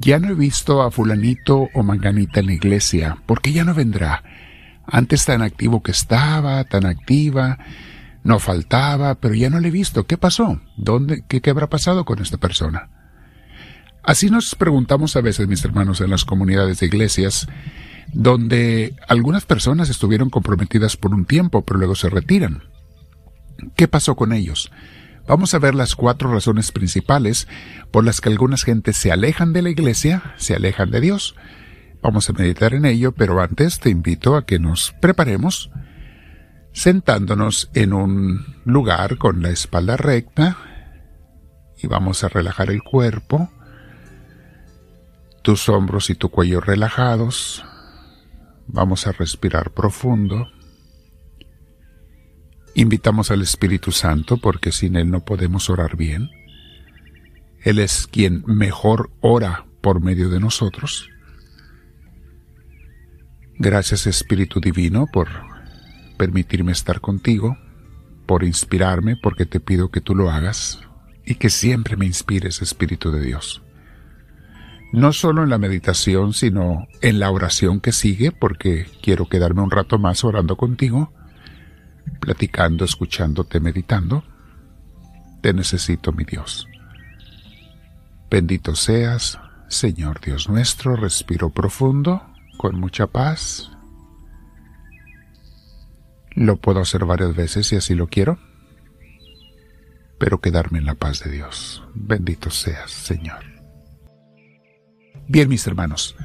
ya no he visto a fulanito o manganita en la iglesia, ¿por qué ya no vendrá? Antes tan activo que estaba, tan activa, no faltaba, pero ya no le he visto. ¿Qué pasó? ¿Dónde, qué, qué habrá pasado con esta persona? Así nos preguntamos a veces, mis hermanos, en las comunidades de iglesias, donde algunas personas estuvieron comprometidas por un tiempo, pero luego se retiran. ¿Qué pasó con ellos? Vamos a ver las cuatro razones principales por las que algunas gentes se alejan de la iglesia, se alejan de Dios. Vamos a meditar en ello, pero antes te invito a que nos preparemos sentándonos en un lugar con la espalda recta y vamos a relajar el cuerpo, tus hombros y tu cuello relajados. Vamos a respirar profundo. Invitamos al Espíritu Santo porque sin Él no podemos orar bien. Él es quien mejor ora por medio de nosotros. Gracias Espíritu Divino por permitirme estar contigo, por inspirarme, porque te pido que tú lo hagas y que siempre me inspires Espíritu de Dios. No solo en la meditación, sino en la oración que sigue, porque quiero quedarme un rato más orando contigo platicando, escuchándote, meditando. Te necesito, mi Dios. Bendito seas, Señor Dios nuestro, respiro profundo, con mucha paz. Lo puedo hacer varias veces si así lo quiero, pero quedarme en la paz de Dios. Bendito seas, Señor. Bien, mis hermanos,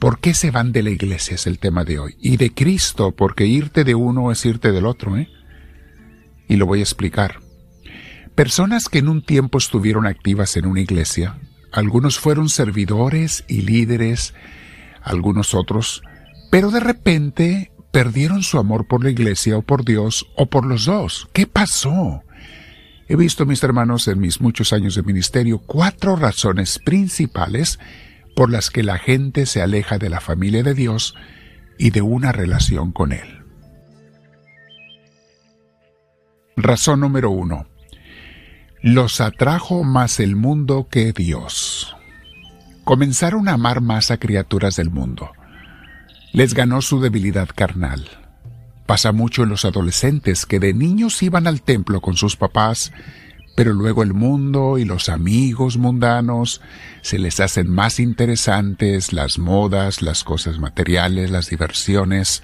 ¿Por qué se van de la iglesia? Es el tema de hoy. Y de Cristo, porque irte de uno es irte del otro, ¿eh? Y lo voy a explicar. Personas que en un tiempo estuvieron activas en una iglesia, algunos fueron servidores y líderes, algunos otros, pero de repente perdieron su amor por la iglesia o por Dios o por los dos. ¿Qué pasó? He visto, mis hermanos, en mis muchos años de ministerio, cuatro razones principales por las que la gente se aleja de la familia de Dios y de una relación con Él. Razón número uno. Los atrajo más el mundo que Dios. Comenzaron a amar más a criaturas del mundo. Les ganó su debilidad carnal. Pasa mucho en los adolescentes que de niños iban al templo con sus papás pero luego el mundo y los amigos mundanos se les hacen más interesantes, las modas, las cosas materiales, las diversiones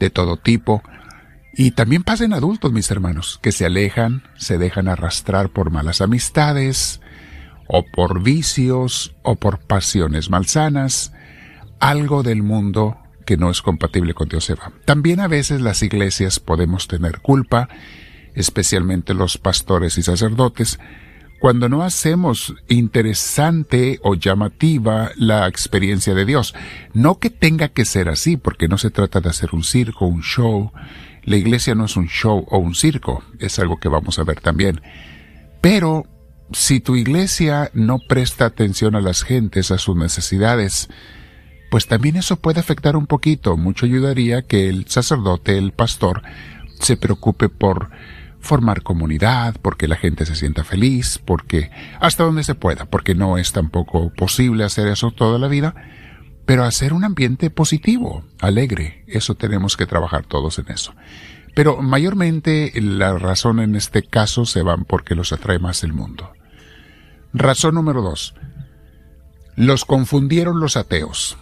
de todo tipo. Y también pasan adultos, mis hermanos, que se alejan, se dejan arrastrar por malas amistades, o por vicios, o por pasiones malsanas, algo del mundo que no es compatible con Dios se va. También a veces las iglesias podemos tener culpa especialmente los pastores y sacerdotes, cuando no hacemos interesante o llamativa la experiencia de Dios. No que tenga que ser así, porque no se trata de hacer un circo, un show. La iglesia no es un show o un circo, es algo que vamos a ver también. Pero si tu iglesia no presta atención a las gentes, a sus necesidades, pues también eso puede afectar un poquito. Mucho ayudaría que el sacerdote, el pastor, se preocupe por formar comunidad, porque la gente se sienta feliz, porque hasta donde se pueda, porque no es tampoco posible hacer eso toda la vida, pero hacer un ambiente positivo, alegre, eso tenemos que trabajar todos en eso. Pero mayormente la razón en este caso se van porque los atrae más el mundo. Razón número dos. Los confundieron los ateos.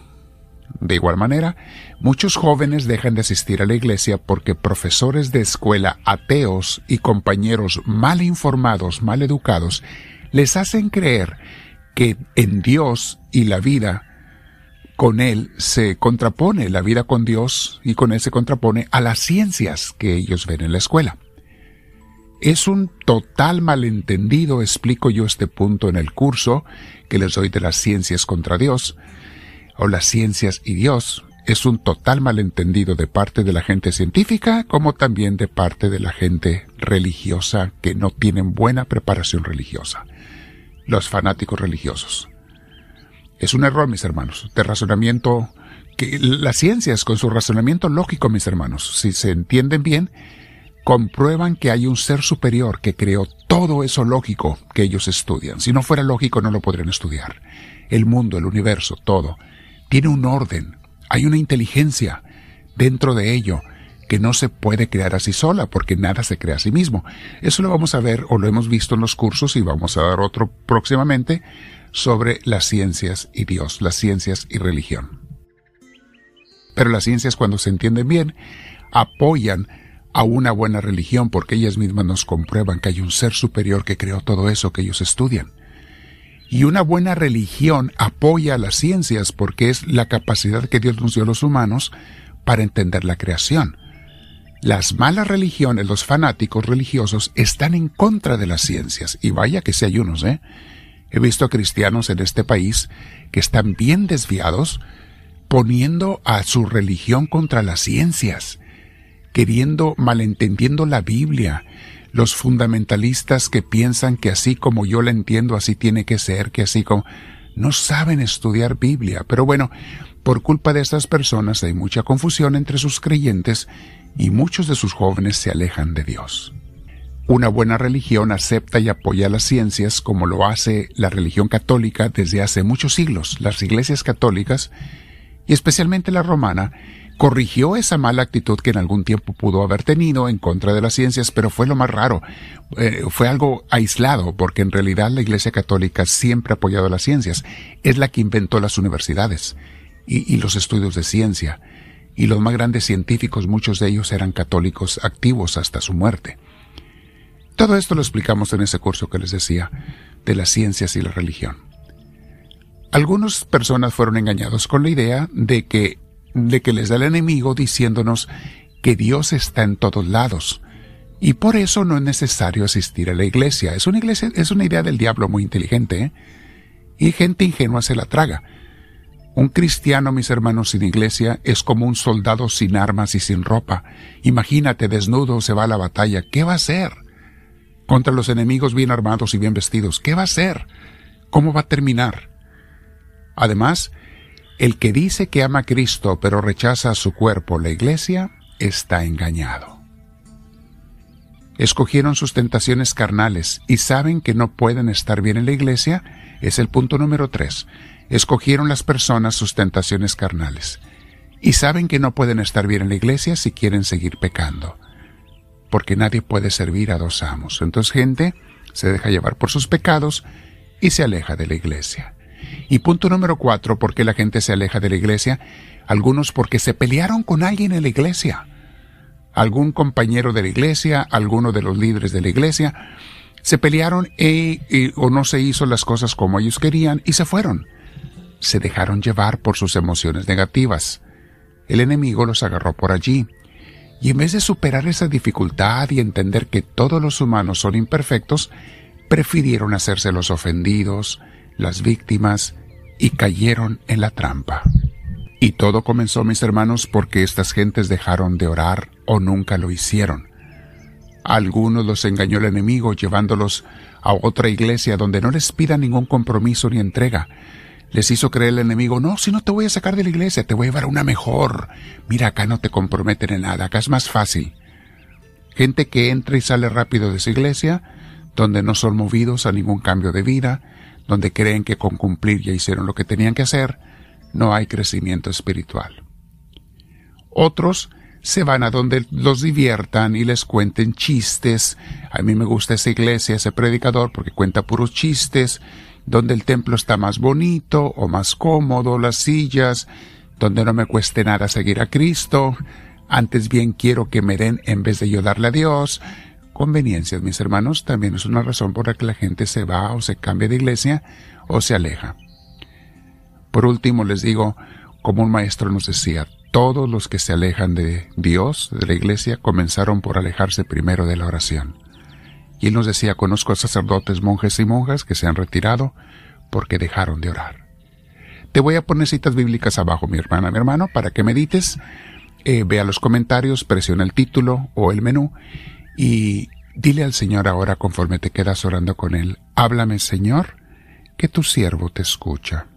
De igual manera, muchos jóvenes dejan de asistir a la iglesia porque profesores de escuela ateos y compañeros mal informados, mal educados, les hacen creer que en Dios y la vida con Él se contrapone, la vida con Dios y con Él se contrapone a las ciencias que ellos ven en la escuela. Es un total malentendido, explico yo este punto en el curso que les doy de las ciencias contra Dios, o las ciencias y Dios es un total malentendido de parte de la gente científica como también de parte de la gente religiosa que no tienen buena preparación religiosa. Los fanáticos religiosos. Es un error, mis hermanos, de razonamiento que las ciencias con su razonamiento lógico, mis hermanos, si se entienden bien, comprueban que hay un ser superior que creó todo eso lógico que ellos estudian. Si no fuera lógico no lo podrían estudiar. El mundo, el universo, todo, tiene un orden, hay una inteligencia dentro de ello que no se puede crear así sola, porque nada se crea a sí mismo. Eso lo vamos a ver o lo hemos visto en los cursos y vamos a dar otro próximamente sobre las ciencias y Dios, las ciencias y religión. Pero las ciencias cuando se entienden bien apoyan a una buena religión porque ellas mismas nos comprueban que hay un ser superior que creó todo eso que ellos estudian. Y una buena religión apoya a las ciencias porque es la capacidad que Dios nos dio a los humanos para entender la creación. Las malas religiones, los fanáticos religiosos, están en contra de las ciencias. Y vaya que si hay unos, ¿eh? He visto cristianos en este país que están bien desviados, poniendo a su religión contra las ciencias, queriendo, malentendiendo la Biblia, los fundamentalistas que piensan que así como yo la entiendo, así tiene que ser, que así como... No saben estudiar Biblia, pero bueno, por culpa de estas personas hay mucha confusión entre sus creyentes y muchos de sus jóvenes se alejan de Dios. Una buena religión acepta y apoya las ciencias como lo hace la religión católica desde hace muchos siglos. Las iglesias católicas, y especialmente la romana, corrigió esa mala actitud que en algún tiempo pudo haber tenido en contra de las ciencias, pero fue lo más raro. Eh, fue algo aislado, porque en realidad la Iglesia Católica siempre ha apoyado las ciencias. Es la que inventó las universidades y los estudios de ciencia y los más grandes científicos, muchos de ellos eran católicos activos hasta su muerte. Todo esto lo explicamos en ese curso que les decía, de las ciencias y la religión. Algunas personas fueron engañados con la idea de que, de que les da el enemigo diciéndonos que Dios está en todos lados, y por eso no es necesario asistir a la iglesia. Es una iglesia, es una idea del diablo muy inteligente, ¿eh? y gente ingenua se la traga. Un cristiano, mis hermanos, sin iglesia es como un soldado sin armas y sin ropa. Imagínate, desnudo se va a la batalla. ¿Qué va a hacer? Contra los enemigos bien armados y bien vestidos. ¿Qué va a hacer? ¿Cómo va a terminar? Además, el que dice que ama a Cristo pero rechaza su cuerpo, la iglesia, está engañado. Escogieron sus tentaciones carnales y saben que no pueden estar bien en la iglesia, es el punto número tres escogieron las personas sus tentaciones carnales y saben que no pueden estar bien en la iglesia si quieren seguir pecando, porque nadie puede servir a dos amos. Entonces gente se deja llevar por sus pecados y se aleja de la iglesia. Y punto número cuatro, ¿por qué la gente se aleja de la iglesia? Algunos porque se pelearon con alguien en la iglesia. Algún compañero de la iglesia, alguno de los líderes de la iglesia, se pelearon e, o no se hizo las cosas como ellos querían y se fueron se dejaron llevar por sus emociones negativas. El enemigo los agarró por allí, y en vez de superar esa dificultad y entender que todos los humanos son imperfectos, prefirieron hacerse los ofendidos, las víctimas, y cayeron en la trampa. Y todo comenzó, mis hermanos, porque estas gentes dejaron de orar o nunca lo hicieron. algunos los engañó el enemigo llevándolos a otra iglesia donde no les pida ningún compromiso ni entrega, les hizo creer el enemigo, no, si no te voy a sacar de la iglesia, te voy a llevar a una mejor. Mira, acá no te comprometen en nada, acá es más fácil. Gente que entra y sale rápido de esa iglesia, donde no son movidos a ningún cambio de vida, donde creen que con cumplir ya hicieron lo que tenían que hacer, no hay crecimiento espiritual. Otros se van a donde los diviertan y les cuenten chistes. A mí me gusta esa iglesia, ese predicador, porque cuenta puros chistes donde el templo está más bonito o más cómodo, las sillas, donde no me cueste nada seguir a Cristo, antes bien quiero que me den en vez de yo darle a Dios. Conveniencias, mis hermanos, también es una razón por la que la gente se va o se cambia de iglesia o se aleja. Por último, les digo, como un maestro nos decía, todos los que se alejan de Dios, de la iglesia, comenzaron por alejarse primero de la oración. Y él nos decía, conozco sacerdotes, monjes y monjas que se han retirado porque dejaron de orar. Te voy a poner citas bíblicas abajo, mi hermana, mi hermano, para que medites. Eh, vea los comentarios, presiona el título o el menú y dile al Señor ahora conforme te quedas orando con Él, háblame Señor, que tu siervo te escucha.